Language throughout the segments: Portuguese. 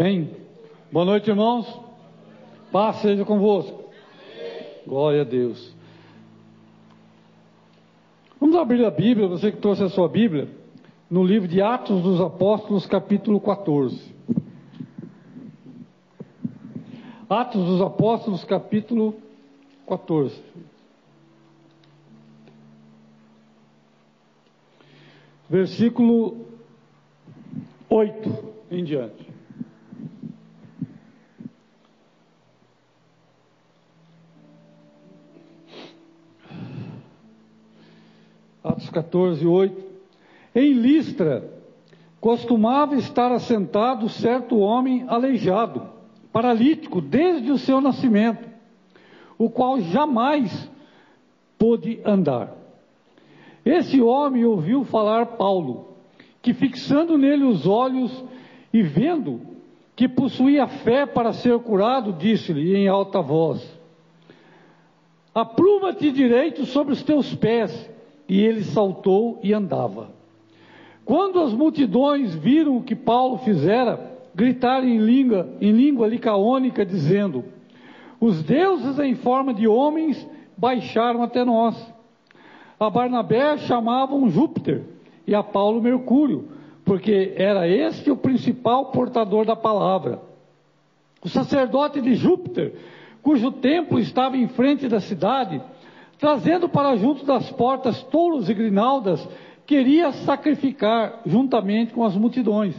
Amém? Boa noite, irmãos. Paz seja convosco. Glória a Deus. Vamos abrir a Bíblia, você que trouxe a sua Bíblia, no livro de Atos dos Apóstolos, capítulo 14. Atos dos Apóstolos, capítulo 14. Versículo 8 em diante. 14, 8. Em Listra, costumava estar assentado certo homem aleijado, paralítico desde o seu nascimento, o qual jamais pôde andar. Esse homem ouviu falar Paulo, que fixando nele os olhos e vendo que possuía fé para ser curado, disse-lhe em alta voz: Apruma-te direito sobre os teus pés e ele saltou e andava. Quando as multidões viram o que Paulo fizera, gritaram em língua, em língua licaônica, dizendo: Os deuses em forma de homens baixaram até nós. A Barnabé chamavam Júpiter e a Paulo Mercúrio, porque era este o principal portador da palavra. O sacerdote de Júpiter, cujo templo estava em frente da cidade, trazendo para junto das portas touros e grinaldas, queria sacrificar juntamente com as multidões.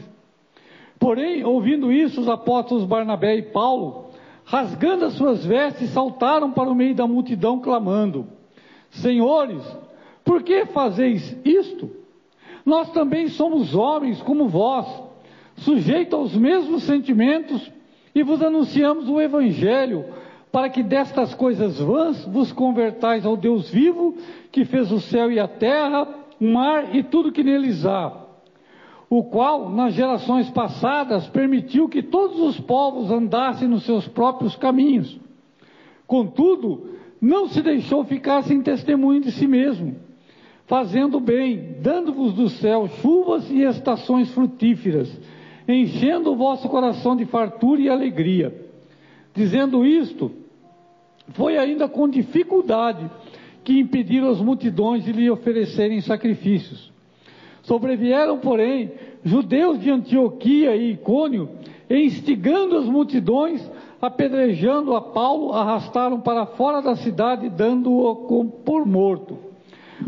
Porém, ouvindo isso, os apóstolos Barnabé e Paulo, rasgando as suas vestes, saltaram para o meio da multidão, clamando: Senhores, por que fazeis isto? Nós também somos homens como vós, sujeitos aos mesmos sentimentos, e vos anunciamos o Evangelho para que destas coisas vãs vos convertais ao Deus vivo, que fez o céu e a terra, o mar e tudo que neles há, o qual, nas gerações passadas, permitiu que todos os povos andassem nos seus próprios caminhos. Contudo, não se deixou ficar sem testemunho de si mesmo, fazendo bem, dando-vos do céu chuvas e estações frutíferas, enchendo o vosso coração de fartura e alegria. Dizendo isto, foi ainda com dificuldade que impediram as multidões de lhe oferecerem sacrifícios. Sobrevieram, porém, judeus de Antioquia e Icônio, instigando as multidões, apedrejando a Paulo, arrastaram para fora da cidade, dando-o por morto.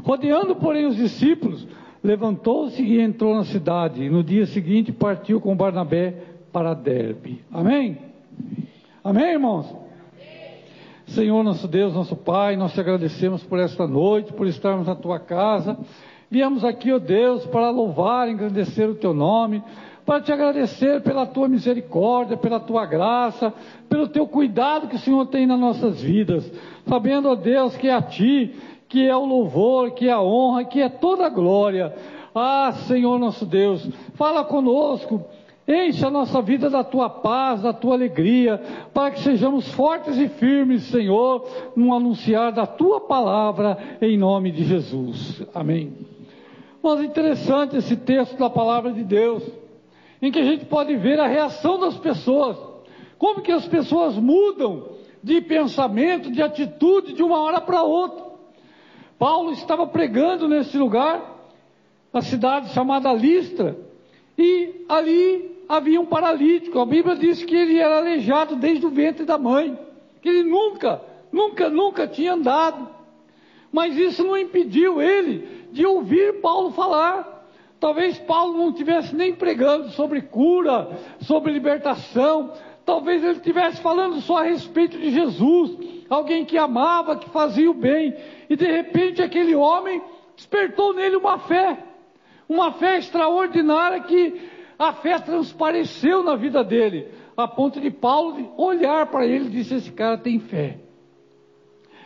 Rodeando, porém, os discípulos, levantou-se e entrou na cidade. E no dia seguinte partiu com Barnabé para Derbe. Amém? Amém, irmãos? Senhor nosso Deus, nosso Pai, nós te agradecemos por esta noite, por estarmos na tua casa. Viemos aqui, ó oh Deus, para louvar engrandecer o teu nome, para te agradecer pela tua misericórdia, pela tua graça, pelo teu cuidado que o Senhor tem nas nossas vidas. Sabendo, ó oh Deus, que é a ti, que é o louvor, que é a honra, que é toda a glória. Ah, Senhor nosso Deus, fala conosco Enche a nossa vida da tua paz, da tua alegria, para que sejamos fortes e firmes, Senhor, no anunciar da tua palavra, em nome de Jesus. Amém. Mas interessante esse texto da palavra de Deus, em que a gente pode ver a reação das pessoas, como que as pessoas mudam de pensamento, de atitude, de uma hora para outra. Paulo estava pregando nesse lugar, na cidade chamada Listra, e ali havia um paralítico. A Bíblia diz que ele era aleijado desde o ventre da mãe, que ele nunca, nunca, nunca tinha andado. Mas isso não impediu ele de ouvir Paulo falar. Talvez Paulo não estivesse nem pregando sobre cura, sobre libertação. Talvez ele estivesse falando só a respeito de Jesus, alguém que amava, que fazia o bem. E de repente aquele homem despertou nele uma fé, uma fé extraordinária que a fé transpareceu na vida dele, a ponto de Paulo olhar para ele e disse: Esse cara tem fé.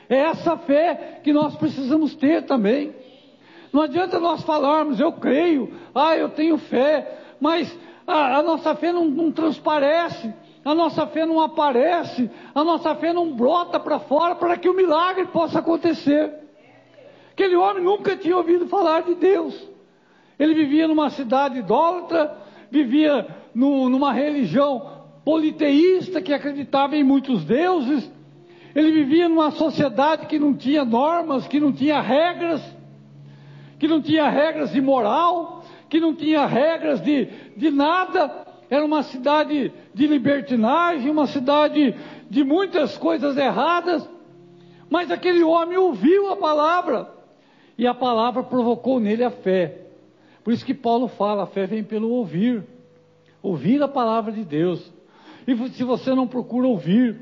É essa fé que nós precisamos ter também. Não adianta nós falarmos, eu creio, ah, eu tenho fé, mas a, a nossa fé não, não transparece, a nossa fé não aparece, a nossa fé não brota para fora para que o milagre possa acontecer. Aquele homem nunca tinha ouvido falar de Deus. Ele vivia numa cidade idólatra, vivia no, numa religião politeísta que acreditava em muitos deuses. Ele vivia numa sociedade que não tinha normas, que não tinha regras, que não tinha regras de moral, que não tinha regras de, de nada. Era uma cidade de libertinagem, uma cidade de muitas coisas erradas. Mas aquele homem ouviu a palavra e a palavra provocou nele a fé. Por isso que Paulo fala: a fé vem pelo ouvir. Ouvir a palavra de Deus. E se você não procura ouvir,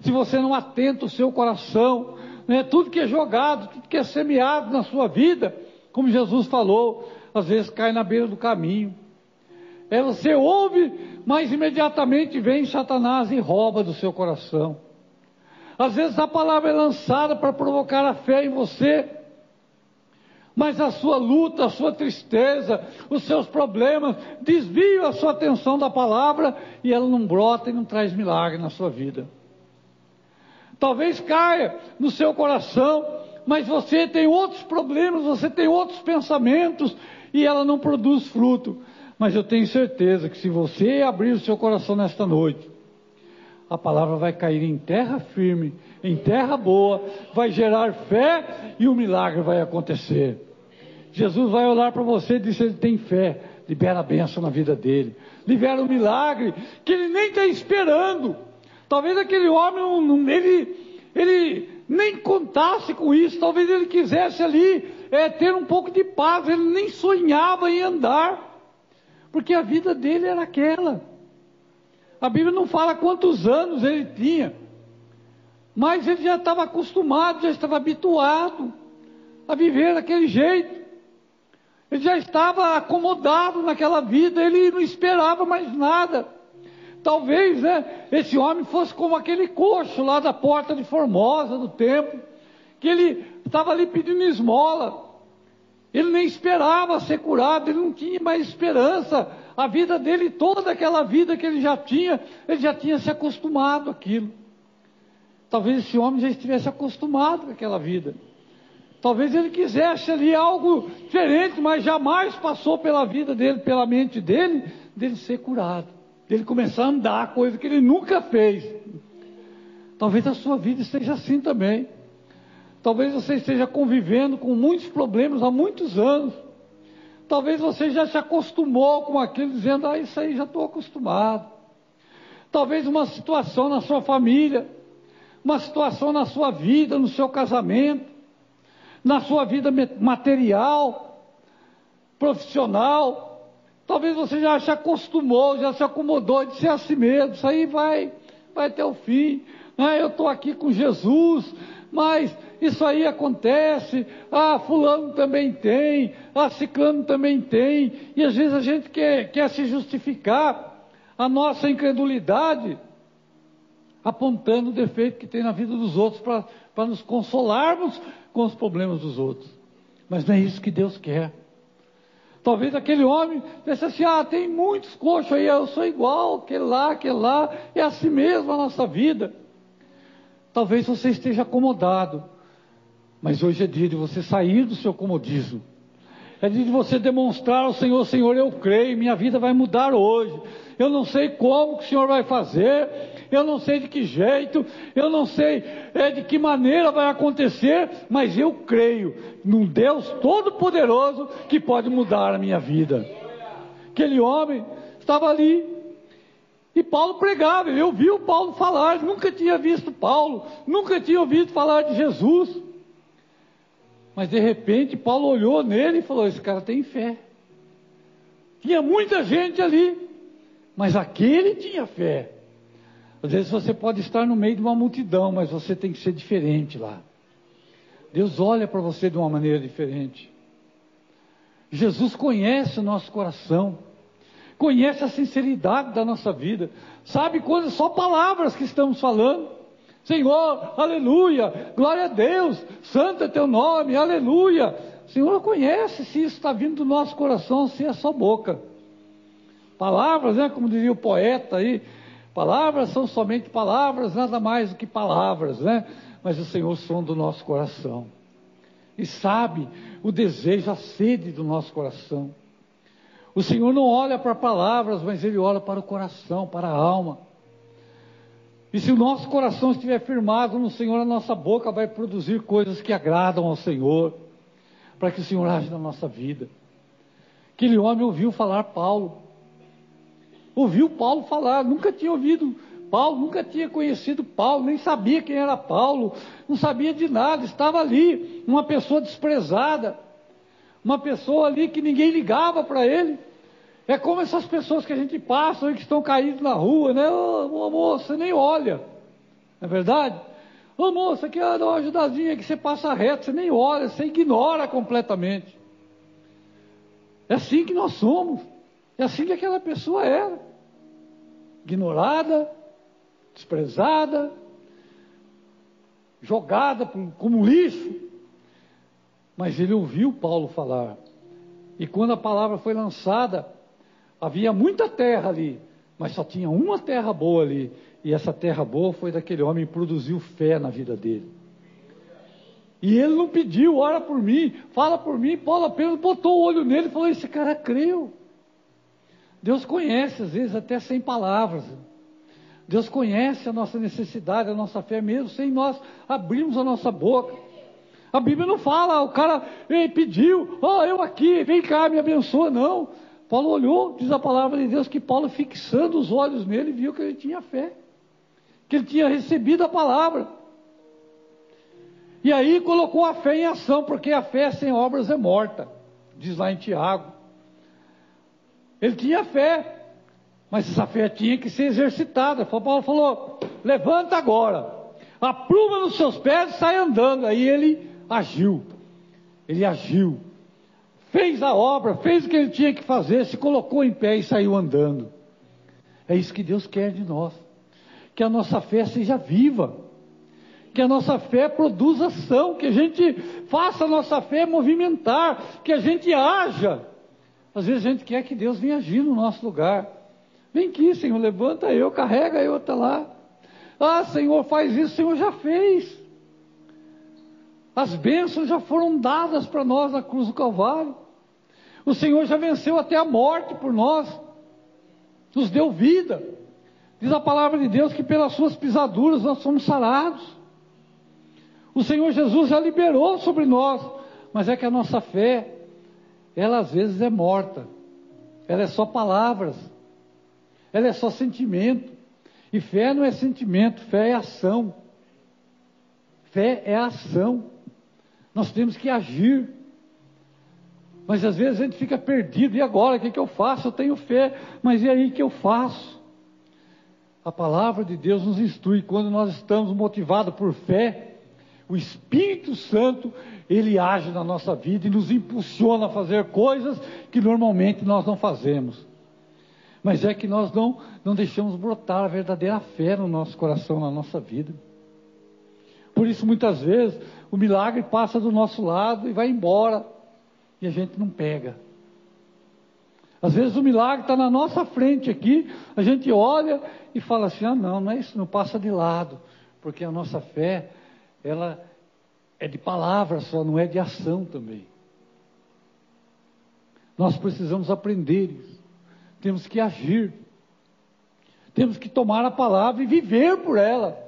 se você não atenta o seu coração, né, tudo que é jogado, tudo que é semeado na sua vida, como Jesus falou, às vezes cai na beira do caminho. É você ouve, mas imediatamente vem Satanás e rouba do seu coração. Às vezes a palavra é lançada para provocar a fé em você, mas a sua luta, a sua tristeza, os seus problemas desviam a sua atenção da palavra e ela não brota e não traz milagre na sua vida. Talvez caia no seu coração, mas você tem outros problemas, você tem outros pensamentos e ela não produz fruto. Mas eu tenho certeza que se você abrir o seu coração nesta noite, a palavra vai cair em terra firme, em terra boa, vai gerar fé e o milagre vai acontecer. Jesus vai olhar para você e dizer: ele tem fé, libera a bênção na vida dele, libera o milagre que ele nem está esperando. Talvez aquele homem, ele, ele nem contasse com isso, talvez ele quisesse ali é, ter um pouco de paz, ele nem sonhava em andar, porque a vida dele era aquela. A Bíblia não fala quantos anos ele tinha, mas ele já estava acostumado, já estava habituado a viver daquele jeito. Ele já estava acomodado naquela vida, ele não esperava mais nada. Talvez, né, esse homem fosse como aquele coxo lá da porta de Formosa, do templo, que ele estava ali pedindo esmola. Ele nem esperava ser curado, ele não tinha mais esperança. A vida dele, toda aquela vida que ele já tinha, ele já tinha se acostumado àquilo. Talvez esse homem já estivesse acostumado com aquela vida. Talvez ele quisesse ali algo diferente, mas jamais passou pela vida dele, pela mente dele, dele ser curado, dele começar a andar, coisa que ele nunca fez. Talvez a sua vida esteja assim também. Talvez você esteja convivendo com muitos problemas há muitos anos. Talvez você já se acostumou com aquilo, dizendo, ah, isso aí já estou acostumado. Talvez uma situação na sua família, uma situação na sua vida, no seu casamento, na sua vida material, profissional. Talvez você já se acostumou, já se acomodou de ser assim mesmo. Isso aí vai, vai até o fim. Ah, eu estou aqui com Jesus, mas isso aí acontece. Ah, fulano também tem. Ah, ciclano também tem. E às vezes a gente quer, quer se justificar a nossa incredulidade apontando o defeito que tem na vida dos outros para nos consolarmos com os problemas dos outros. Mas não é isso que Deus quer. Talvez aquele homem pense assim: ah, tem muitos coxos aí, eu sou igual, aquele lá, aquele lá, é assim mesmo a nossa vida. Talvez você esteja acomodado, mas hoje é dia de você sair do seu comodismo. É dia de você demonstrar ao Senhor: Senhor, eu creio, minha vida vai mudar hoje. Eu não sei como que o Senhor vai fazer, eu não sei de que jeito, eu não sei é, de que maneira vai acontecer, mas eu creio num Deus Todo-Poderoso que pode mudar a minha vida. Aquele homem estava ali, e Paulo pregava, ele ouviu Paulo falar, nunca tinha visto Paulo, nunca tinha ouvido falar de Jesus. Mas de repente Paulo olhou nele e falou: Esse cara tem fé. Tinha muita gente ali, mas aquele tinha fé. Às vezes você pode estar no meio de uma multidão, mas você tem que ser diferente lá. Deus olha para você de uma maneira diferente. Jesus conhece o nosso coração, conhece a sinceridade da nossa vida, sabe coisas, só palavras que estamos falando. Senhor, aleluia, glória a Deus, santo é teu nome, aleluia. Senhor conhece se isso está vindo do nosso coração, se é só boca. Palavras, né, como dizia o poeta aí, Palavras são somente palavras, nada mais do que palavras, né? Mas o Senhor sonda o nosso coração. E sabe o desejo, a sede do nosso coração. O Senhor não olha para palavras, mas Ele olha para o coração, para a alma. E se o nosso coração estiver firmado no Senhor, a nossa boca vai produzir coisas que agradam ao Senhor, para que o Senhor age na nossa vida. Aquele homem ouviu falar Paulo, ouviu Paulo falar, nunca tinha ouvido Paulo, nunca tinha conhecido Paulo, nem sabia quem era Paulo, não sabia de nada, estava ali, uma pessoa desprezada, uma pessoa ali que ninguém ligava para ele. É como essas pessoas que a gente passa, que estão caídas na rua, né? Ô oh, moça, nem olha. Não é verdade? Ô oh, moça, que dá uma ajudadinha que você passa reto, você nem olha, você ignora completamente. É assim que nós somos. É assim que aquela pessoa era. Ignorada, desprezada, jogada como lixo. Mas ele ouviu Paulo falar. E quando a palavra foi lançada, havia muita terra ali, mas só tinha uma terra boa ali. E essa terra boa foi daquele homem que produziu fé na vida dele. E ele não pediu, ora por mim, fala por mim. Paulo apenas botou o olho nele e falou: Esse cara creu. Deus conhece, às vezes, até sem palavras. Deus conhece a nossa necessidade, a nossa fé, mesmo sem nós abrirmos a nossa boca. A Bíblia não fala, o cara pediu, ó, oh, eu aqui, vem cá, me abençoa, não. Paulo olhou, diz a palavra de Deus, que Paulo fixando os olhos nele, viu que ele tinha fé, que ele tinha recebido a palavra. E aí colocou a fé em ação, porque a fé sem obras é morta, diz lá em Tiago. Ele tinha fé, mas essa fé tinha que ser exercitada. Paulo falou: levanta agora, apruma nos seus pés e sai andando. Aí ele agiu, ele agiu, fez a obra, fez o que ele tinha que fazer, se colocou em pé e saiu andando. É isso que Deus quer de nós, que a nossa fé seja viva, que a nossa fé produza ação, que a gente faça a nossa fé movimentar, que a gente haja. Às vezes a gente quer que Deus venha agir no nosso lugar. Vem aqui, Senhor, levanta eu, carrega eu até lá. Ah, Senhor, faz isso, o Senhor já fez. As bênçãos já foram dadas para nós na cruz do Calvário. O Senhor já venceu até a morte por nós, nos deu vida. Diz a palavra de Deus que pelas suas pisaduras nós somos sarados. O Senhor Jesus já liberou sobre nós, mas é que a nossa fé, ela às vezes é morta, ela é só palavras ela é só sentimento. E fé não é sentimento, fé é ação. Fé é ação. Nós temos que agir. Mas às vezes a gente fica perdido. E agora? O que, que eu faço? Eu tenho fé, mas e aí que eu faço? A palavra de Deus nos instrui. Quando nós estamos motivados por fé, o Espírito Santo, ele age na nossa vida e nos impulsiona a fazer coisas que normalmente nós não fazemos mas é que nós não, não deixamos brotar a verdadeira fé no nosso coração, na nossa vida. Por isso, muitas vezes, o milagre passa do nosso lado e vai embora, e a gente não pega. Às vezes o milagre está na nossa frente aqui, a gente olha e fala assim: ah, não, não é isso, não passa de lado, porque a nossa fé, ela é de palavra só, não é de ação também. Nós precisamos aprender isso temos que agir, temos que tomar a palavra e viver por ela,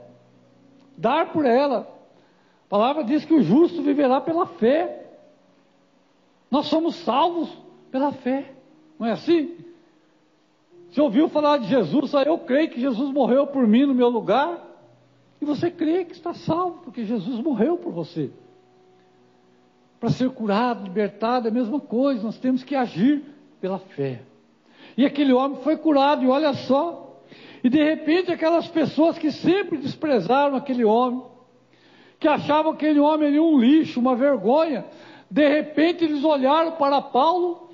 dar por ela. A palavra diz que o justo viverá pela fé. Nós somos salvos pela fé, não é assim? Você ouviu falar de Jesus, ah, eu creio que Jesus morreu por mim no meu lugar, e você crê que está salvo, porque Jesus morreu por você. Para ser curado, libertado, é a mesma coisa, nós temos que agir pela fé. E aquele homem foi curado, e olha só. E de repente, aquelas pessoas que sempre desprezaram aquele homem, que achavam aquele homem ali um lixo, uma vergonha, de repente eles olharam para Paulo,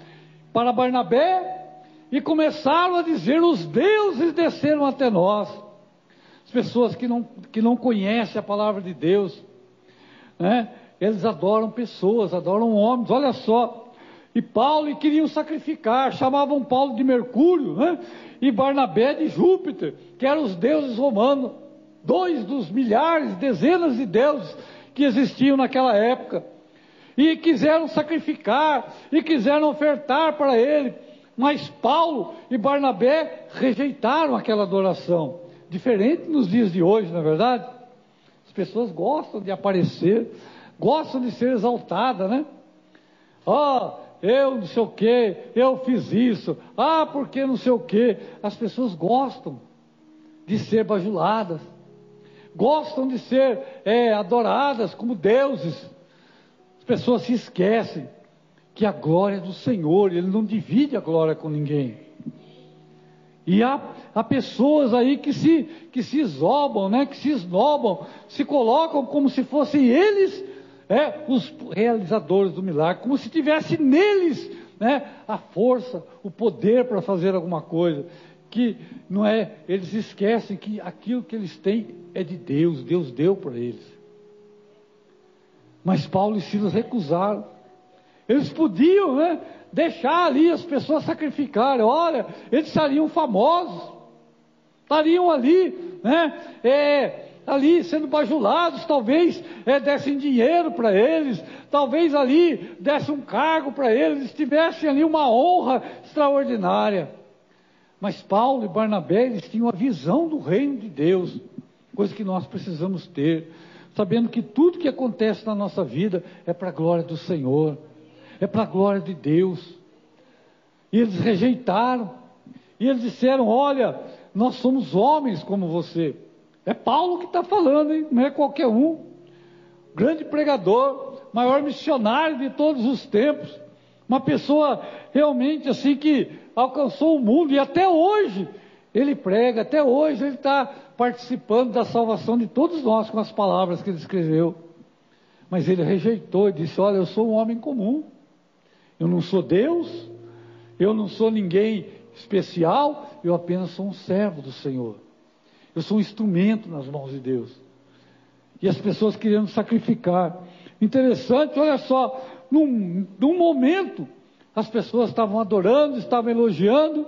para Barnabé, e começaram a dizer: os deuses desceram até nós. As pessoas que não, que não conhecem a palavra de Deus, né? eles adoram pessoas, adoram homens. Olha só, e Paulo e queriam sacrificar, chamavam Paulo de Mercúrio né? e Barnabé de Júpiter, que eram os deuses romanos, dois dos milhares, dezenas de deuses que existiam naquela época. E quiseram sacrificar e quiseram ofertar para ele, mas Paulo e Barnabé rejeitaram aquela adoração. Diferente nos dias de hoje, na é verdade? As pessoas gostam de aparecer, gostam de ser exaltadas, né? Ó, oh, eu não sei o que, eu fiz isso, ah, porque não sei o que. As pessoas gostam de ser bajuladas, gostam de ser é, adoradas como deuses. As pessoas se esquecem que a glória é do Senhor, Ele não divide a glória com ninguém. E há, há pessoas aí que se, que se esnobam, né, que se esnobam, se colocam como se fossem eles é, os realizadores do milagre, como se tivesse neles né, a força, o poder para fazer alguma coisa. Que não é, eles esquecem que aquilo que eles têm é de Deus, Deus deu para eles. Mas Paulo e Silas recusaram. Eles podiam, né? deixar ali as pessoas sacrificarem. Olha, eles estariam famosos, estariam ali, né? É, ali sendo bajulados, talvez é, dessem dinheiro para eles, talvez ali desse um cargo para eles, tivessem ali uma honra extraordinária. Mas Paulo e Barnabé, eles tinham a visão do reino de Deus, coisa que nós precisamos ter, sabendo que tudo que acontece na nossa vida é para a glória do Senhor é para a glória de Deus. E eles rejeitaram. E eles disseram: Olha, nós somos homens como você. É Paulo que está falando, hein? não é qualquer um. Grande pregador, maior missionário de todos os tempos. Uma pessoa realmente assim que alcançou o mundo e até hoje ele prega, até hoje ele está participando da salvação de todos nós com as palavras que ele escreveu. Mas ele rejeitou e disse: Olha, eu sou um homem comum. Eu não sou Deus, eu não sou ninguém especial, eu apenas sou um servo do Senhor. Eu sou um instrumento nas mãos de Deus. E as pessoas querendo sacrificar. Interessante, olha só, num, num momento, as pessoas estavam adorando, estavam elogiando,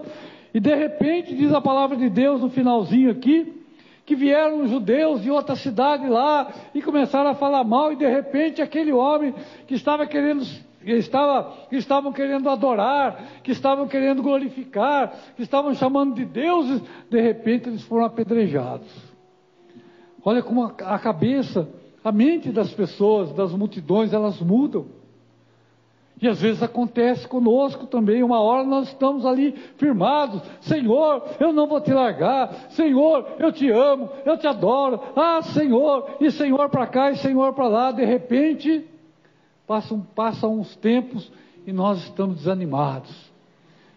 e de repente, diz a palavra de Deus no finalzinho aqui, que vieram judeus de outra cidade lá e começaram a falar mal, e de repente aquele homem que estava querendo que, estava, que estavam querendo adorar, que estavam querendo glorificar, que estavam chamando de deuses, de repente eles foram apedrejados. Olha como a, a cabeça, a mente das pessoas, das multidões, elas mudam. E às vezes acontece conosco também, uma hora nós estamos ali firmados, Senhor, eu não vou te largar, Senhor, eu te amo, eu te adoro, ah Senhor, e Senhor para cá e Senhor para lá, de repente Passam, passam uns tempos e nós estamos desanimados,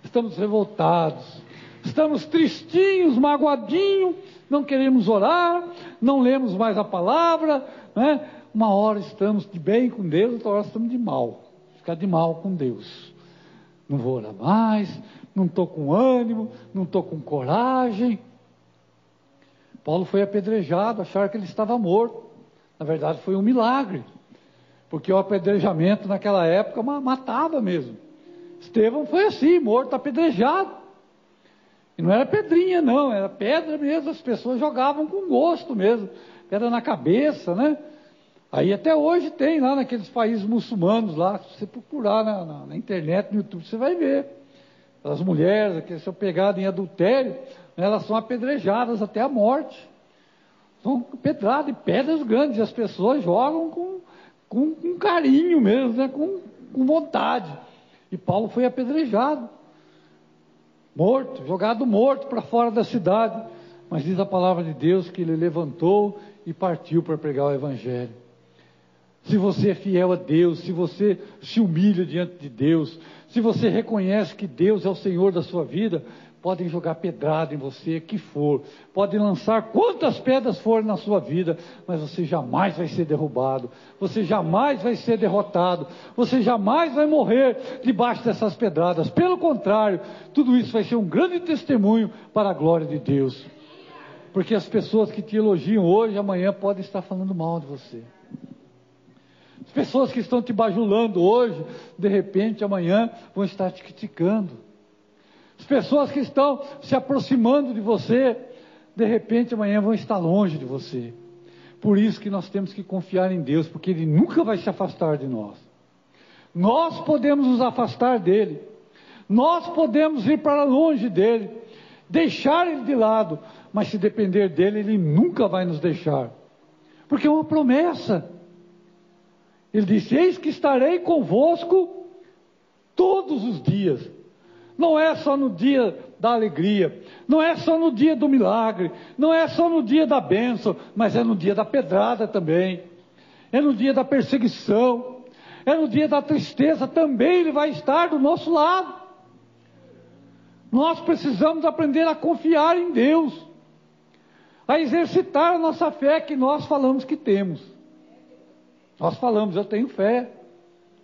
estamos revoltados, estamos tristinhos, magoadinhos, não queremos orar, não lemos mais a palavra, né? Uma hora estamos de bem com Deus, outra hora estamos de mal, ficar de mal com Deus. Não vou orar mais, não estou com ânimo, não estou com coragem. Paulo foi apedrejado, acharam que ele estava morto. Na verdade, foi um milagre. Porque o apedrejamento naquela época matava mesmo. Estevão foi assim, morto, apedrejado. E não era pedrinha, não, era pedra mesmo, as pessoas jogavam com gosto mesmo, pedra na cabeça, né? Aí até hoje tem lá naqueles países muçulmanos lá, se você procurar na, na, na internet, no YouTube, você vai ver. As mulheres que são pegadas em adultério, né, elas são apedrejadas até a morte. São pedradas e pedras grandes, e as pessoas jogam com, com, com carinho mesmo, né? com, com vontade. E Paulo foi apedrejado, morto, jogado morto para fora da cidade. Mas diz a palavra de Deus que ele levantou e partiu para pregar o Evangelho. Se você é fiel a Deus, se você se humilha diante de Deus, se você reconhece que Deus é o Senhor da sua vida, podem jogar pedrada em você, que for, podem lançar quantas pedras forem na sua vida, mas você jamais vai ser derrubado, você jamais vai ser derrotado, você jamais vai morrer debaixo dessas pedradas. Pelo contrário, tudo isso vai ser um grande testemunho para a glória de Deus. Porque as pessoas que te elogiam hoje, amanhã podem estar falando mal de você. As pessoas que estão te bajulando hoje, de repente amanhã vão estar te criticando. As pessoas que estão se aproximando de você, de repente amanhã vão estar longe de você. Por isso que nós temos que confiar em Deus, porque Ele nunca vai se afastar de nós. Nós podemos nos afastar dele, nós podemos ir para longe dele. deixar Ele de lado, mas se depender dele, Ele nunca vai nos deixar, porque é uma promessa. Ele disse: Eis que estarei convosco todos os dias. Não é só no dia da alegria, não é só no dia do milagre, não é só no dia da bênção, mas é no dia da pedrada também, é no dia da perseguição, é no dia da tristeza também Ele vai estar do nosso lado. Nós precisamos aprender a confiar em Deus, a exercitar a nossa fé que nós falamos que temos. Nós falamos, eu tenho fé,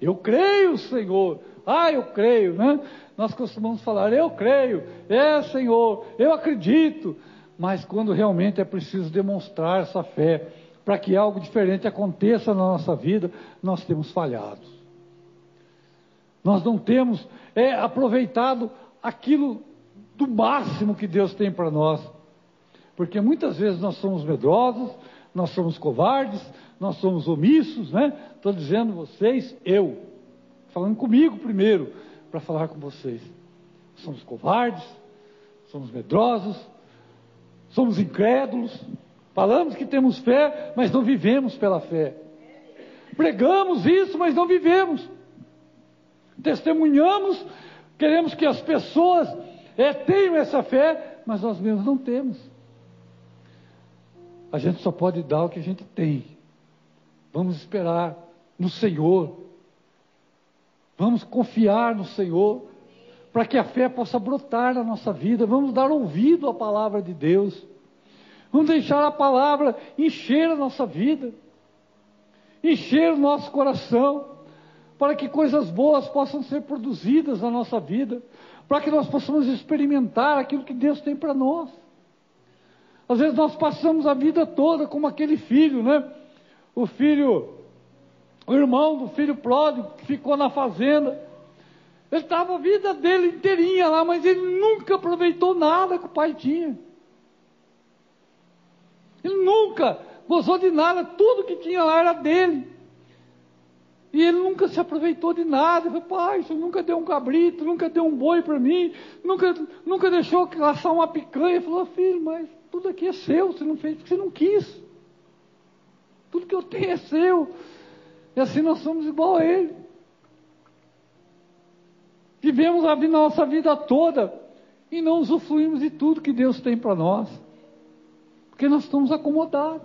eu creio, Senhor. Ah, eu creio, né? Nós costumamos falar, eu creio, é, Senhor, eu acredito. Mas quando realmente é preciso demonstrar essa fé, para que algo diferente aconteça na nossa vida, nós temos falhado. Nós não temos é, aproveitado aquilo do máximo que Deus tem para nós. Porque muitas vezes nós somos medrosos, nós somos covardes, nós somos omissos, né? Estou dizendo vocês, eu, falando comigo primeiro, para falar com vocês. Somos covardes, somos medrosos, somos incrédulos, falamos que temos fé, mas não vivemos pela fé. Pregamos isso, mas não vivemos. Testemunhamos, queremos que as pessoas é, tenham essa fé, mas nós mesmos não temos. A gente só pode dar o que a gente tem. Vamos esperar no Senhor. Vamos confiar no Senhor para que a fé possa brotar na nossa vida. Vamos dar ouvido à palavra de Deus. Vamos deixar a palavra encher a nossa vida, encher o nosso coração, para que coisas boas possam ser produzidas na nossa vida, para que nós possamos experimentar aquilo que Deus tem para nós. Às vezes nós passamos a vida toda como aquele filho, né? o filho, o irmão do filho pródigo que ficou na fazenda. Ele estava a vida dele inteirinha lá, mas ele nunca aproveitou nada que o pai tinha. Ele nunca gozou de nada, tudo que tinha lá era dele. E ele nunca se aproveitou de nada. Ele falou, pai, você nunca deu um cabrito, nunca deu um boi para mim, nunca, nunca deixou caçar uma picanha. Ele falou, filho, mas tudo aqui é seu, você não fez porque você não quis. Tudo que eu tenho é seu. E assim nós somos igual a Ele. Vivemos a nossa vida toda e não usufruímos de tudo que Deus tem para nós. Porque nós estamos acomodados.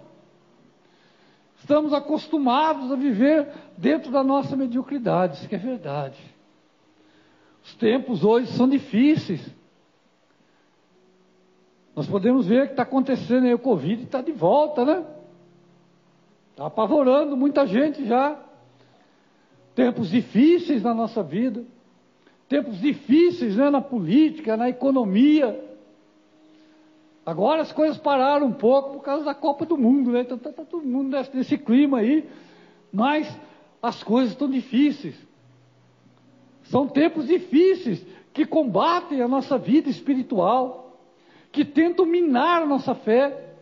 Estamos acostumados a viver dentro da nossa mediocridade, isso que é verdade. Os tempos hoje são difíceis. Nós podemos ver o que está acontecendo aí, o Covid está de volta, né? Está apavorando muita gente já. Tempos difíceis na nossa vida. Tempos difíceis né, na política, na economia. Agora as coisas pararam um pouco por causa da Copa do Mundo, né? Então está tá todo mundo nesse, nesse clima aí. Mas as coisas estão difíceis. São tempos difíceis que combatem a nossa vida espiritual, que tentam minar a nossa fé.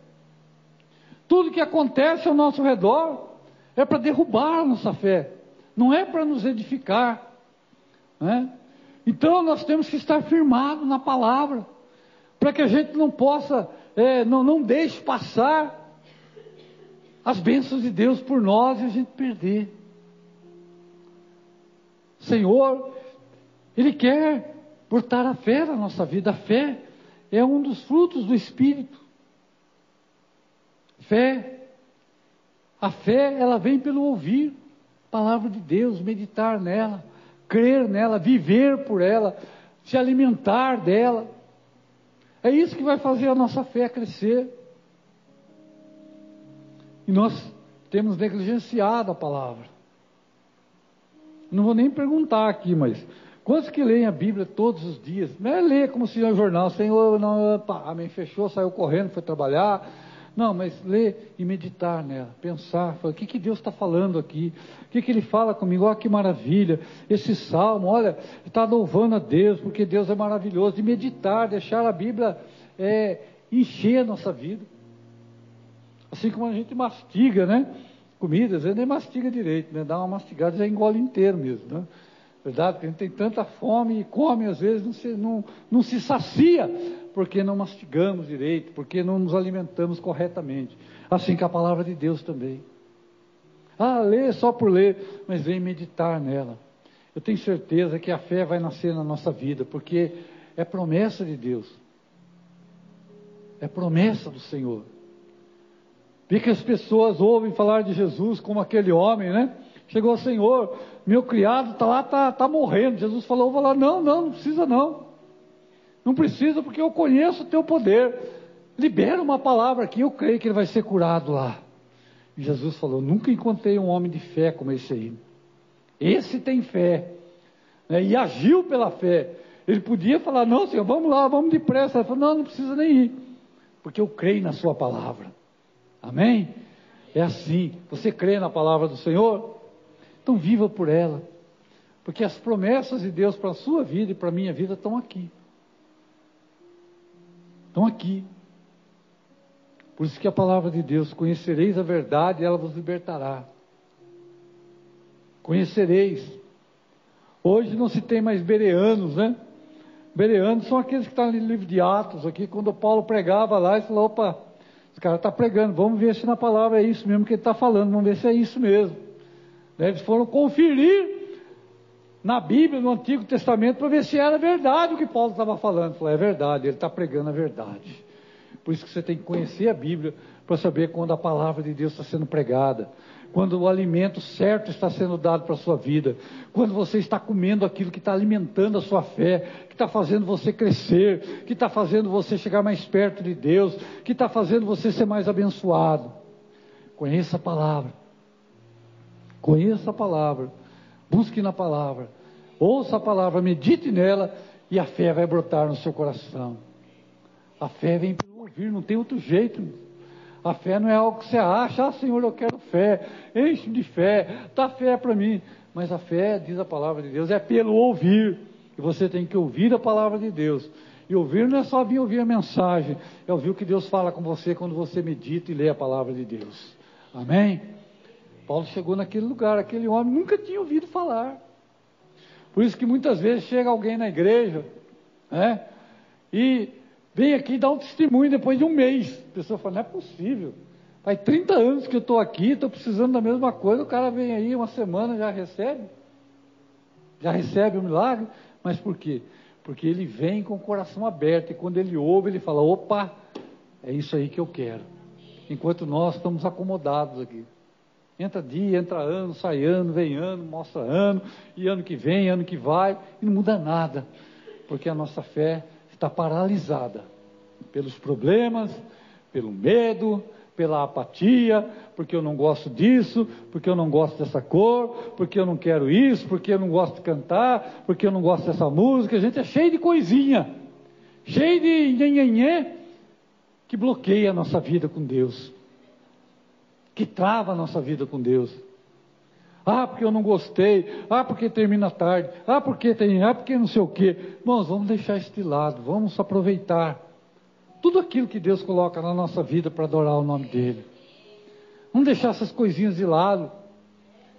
Tudo que acontece ao nosso redor é para derrubar a nossa fé, não é para nos edificar. Né? Então nós temos que estar firmados na palavra, para que a gente não possa, é, não, não deixe passar as bênçãos de Deus por nós e a gente perder. Senhor, Ele quer portar a fé na nossa vida. A fé é um dos frutos do Espírito. Fé. A fé, ela vem pelo ouvir a palavra de Deus, meditar nela, crer nela, viver por ela, se alimentar dela. É isso que vai fazer a nossa fé crescer. E nós temos negligenciado a palavra. Não vou nem perguntar aqui, mas quantos que leem a Bíblia todos os dias? Não é ler como se fosse um jornal, Senhor, não, pá, amém, fechou, saiu correndo, foi trabalhar, não, mas ler e meditar nela, pensar, falar, o que, que Deus está falando aqui? O que, que Ele fala comigo? Olha que maravilha, esse salmo, olha, está louvando a Deus, porque Deus é maravilhoso. E meditar, deixar a Bíblia é, encher a nossa vida. Assim como a gente mastiga, né? Comida, às vezes nem mastiga direito, né? Dá uma mastigada já engole inteiro mesmo, né? Verdade? Porque a gente tem tanta fome e come, às vezes não se, não, não se sacia porque não mastigamos direito, porque não nos alimentamos corretamente. Assim que a palavra de Deus também. Ah, lê só por ler, mas vem meditar nela. Eu tenho certeza que a fé vai nascer na nossa vida, porque é promessa de Deus. É promessa do Senhor. Vê que as pessoas ouvem falar de Jesus como aquele homem, né? Chegou Senhor, meu criado está lá, está tá morrendo. Jesus falou, vou lá, não, não, não precisa não. Não precisa porque eu conheço o teu poder. Libera uma palavra aqui, eu creio que ele vai ser curado lá. E Jesus falou, nunca encontrei um homem de fé como esse aí. Esse tem fé. Né? E agiu pela fé. Ele podia falar, não, Senhor, vamos lá, vamos depressa. Ele falou, não, não precisa nem ir. Porque eu creio na sua palavra. Amém? É assim. Você crê na palavra do Senhor? Então viva por ela. Porque as promessas de Deus para a sua vida e para a minha vida estão aqui. Estão aqui. Por isso que a palavra de Deus, conhecereis a verdade e ela vos libertará. Conhecereis. Hoje não se tem mais bereanos, né? Bereanos são aqueles que estão no livro de Atos aqui, quando Paulo pregava lá, ele falou, opa, esse cara está pregando, vamos ver se na palavra é isso mesmo que ele está falando, vamos ver se é isso mesmo. Eles foram conferir na Bíblia, no Antigo Testamento, para ver se era verdade o que Paulo estava falando. Falou, é verdade, ele está pregando a verdade. Por isso que você tem que conhecer a Bíblia para saber quando a palavra de Deus está sendo pregada, quando o alimento certo está sendo dado para a sua vida, quando você está comendo aquilo que está alimentando a sua fé, que está fazendo você crescer, que está fazendo você chegar mais perto de Deus, que está fazendo você ser mais abençoado. Conheça a palavra. Conheça a palavra, busque na palavra, ouça a palavra, medite nela e a fé vai brotar no seu coração. A fé vem pelo ouvir, não tem outro jeito. A fé não é algo que você acha, ah Senhor, eu quero fé, enche de fé, dá fé para mim. Mas a fé, diz a palavra de Deus, é pelo ouvir. E você tem que ouvir a palavra de Deus. E ouvir não é só vir ouvir a mensagem, é ouvir o que Deus fala com você quando você medita e lê a palavra de Deus. Amém? Paulo chegou naquele lugar, aquele homem nunca tinha ouvido falar. Por isso que muitas vezes chega alguém na igreja, né? E vem aqui dar um testemunho depois de um mês. A pessoa fala, não é possível. Faz 30 anos que eu estou aqui, estou precisando da mesma coisa, o cara vem aí uma semana já recebe. Já recebe o milagre. Mas por quê? Porque ele vem com o coração aberto e quando ele ouve, ele fala, opa, é isso aí que eu quero. Enquanto nós estamos acomodados aqui. Entra dia, entra ano, sai ano, vem ano, mostra ano, e ano que vem, ano que vai, e não muda nada, porque a nossa fé está paralisada pelos problemas, pelo medo, pela apatia, porque eu não gosto disso, porque eu não gosto dessa cor, porque eu não quero isso, porque eu não gosto de cantar, porque eu não gosto dessa música. A gente é cheio de coisinha, cheio de nhenhenhê, que bloqueia a nossa vida com Deus que trava a nossa vida com Deus. Ah, porque eu não gostei. Ah, porque termina tarde. Ah, porque tem. Ah, porque não sei o quê. Irmãos, vamos deixar isso de lado. Vamos aproveitar tudo aquilo que Deus coloca na nossa vida para adorar o nome dEle. Vamos deixar essas coisinhas de lado.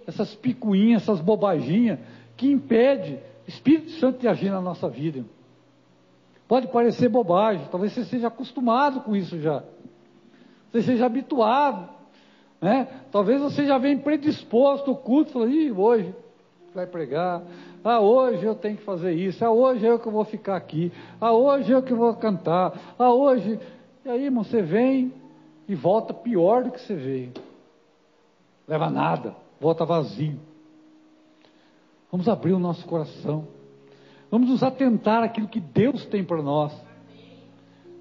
Essas picuinhas, essas bobaginhas que impede o Espírito Santo de agir na nossa vida. Pode parecer bobagem, talvez você seja acostumado com isso já. Você seja habituado. Né? Talvez você já venha predisposto o culto, fala, Ih, hoje vai pregar, ah, hoje eu tenho que fazer isso, ah, hoje é eu que vou ficar aqui, ah, hoje é eu que vou cantar, ah, hoje. E aí, irmão, você vem e volta pior do que você veio. Leva nada, volta vazio. Vamos abrir o nosso coração. Vamos nos atentar àquilo que Deus tem para nós.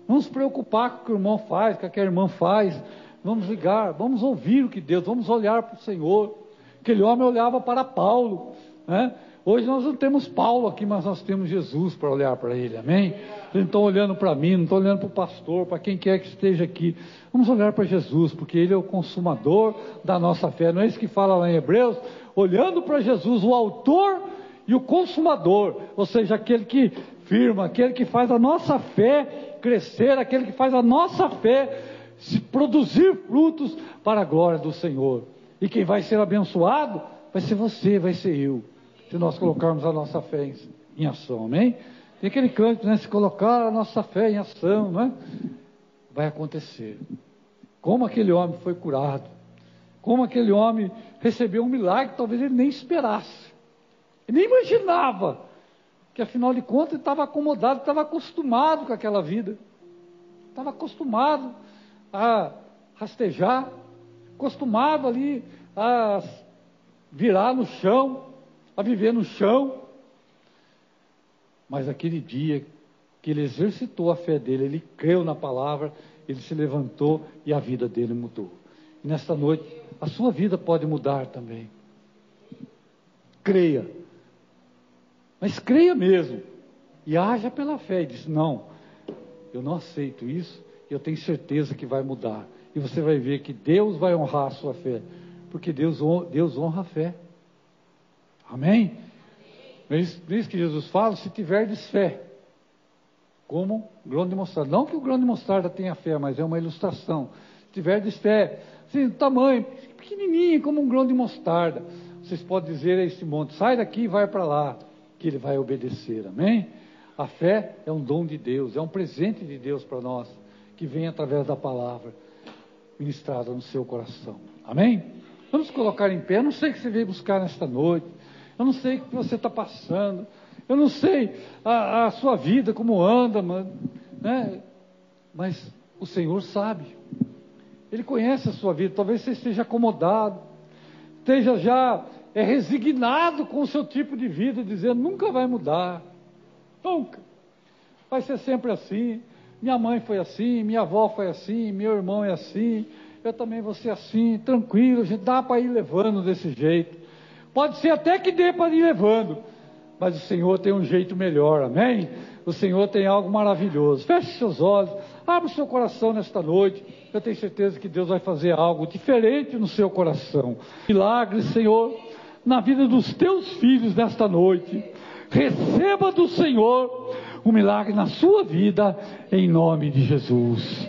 Vamos nos preocupar com o que o irmão faz, com o que a irmã faz. Vamos ligar, vamos ouvir o que Deus, vamos olhar para o Senhor. Aquele homem olhava para Paulo, né? Hoje nós não temos Paulo aqui, mas nós temos Jesus para olhar para ele, amém? Não estão olhando para mim, não estão olhando para o pastor, para quem quer que esteja aqui. Vamos olhar para Jesus, porque ele é o consumador da nossa fé. Não é isso que fala lá em Hebreus? Olhando para Jesus, o autor e o consumador, ou seja, aquele que firma, aquele que faz a nossa fé crescer, aquele que faz a nossa fé se produzir frutos para a glória do Senhor. E quem vai ser abençoado vai ser você, vai ser eu, se nós colocarmos a nossa fé em, ação, amém? Tem aquele canto, né? Se colocar a nossa fé em ação, não é? Vai acontecer. Como aquele homem foi curado. Como aquele homem recebeu um milagre que talvez ele nem esperasse. Ele nem imaginava. Que afinal de contas ele estava acomodado, estava acostumado com aquela vida. Estava acostumado a rastejar, acostumado ali a virar no chão, a viver no chão. Mas aquele dia que ele exercitou a fé dele, ele creu na palavra, ele se levantou e a vida dele mudou. E nesta noite, a sua vida pode mudar também. Creia. Mas creia mesmo. E haja pela fé. E diz: Não, eu não aceito isso. Eu tenho certeza que vai mudar. E você vai ver que Deus vai honrar a sua fé. Porque Deus honra, Deus honra a fé. Amém? Não é isso, que Jesus fala? Se tiverdes fé, como grão de mostarda. Não que o grão de mostarda tenha fé, mas é uma ilustração. Se tiverdes fé, assim, tamanho, pequenininho, como um grão de mostarda. Vocês podem dizer a esse monte, sai daqui e vai para lá, que ele vai obedecer. Amém? A fé é um dom de Deus, é um presente de Deus para nós, que vem através da palavra ministrada no seu coração. Amém? Vamos colocar em pé. Eu não sei o que você veio buscar nesta noite. Eu não sei o que você está passando. Eu não sei a, a, sua vida, como anda, mano, né? mas o Senhor sabe. Ele conhece a sua vida. Talvez você esteja acomodado, esteja já é resignado com o seu tipo de vida, dizendo nunca vai mudar. Nunca. Vai ser sempre assim. Minha mãe foi assim, minha avó foi assim, meu irmão é assim, eu também vou ser assim, tranquilo, dá para ir levando desse jeito. Pode ser até que dê para ir levando, mas o Senhor tem um jeito melhor, amém? O Senhor tem algo maravilhoso. Feche seus olhos, abra o seu coração nesta noite. Eu tenho certeza que Deus vai fazer algo diferente no seu coração. Milagre, Senhor, na vida dos teus filhos nesta noite. Receba do Senhor um milagre na sua vida, em nome de Jesus.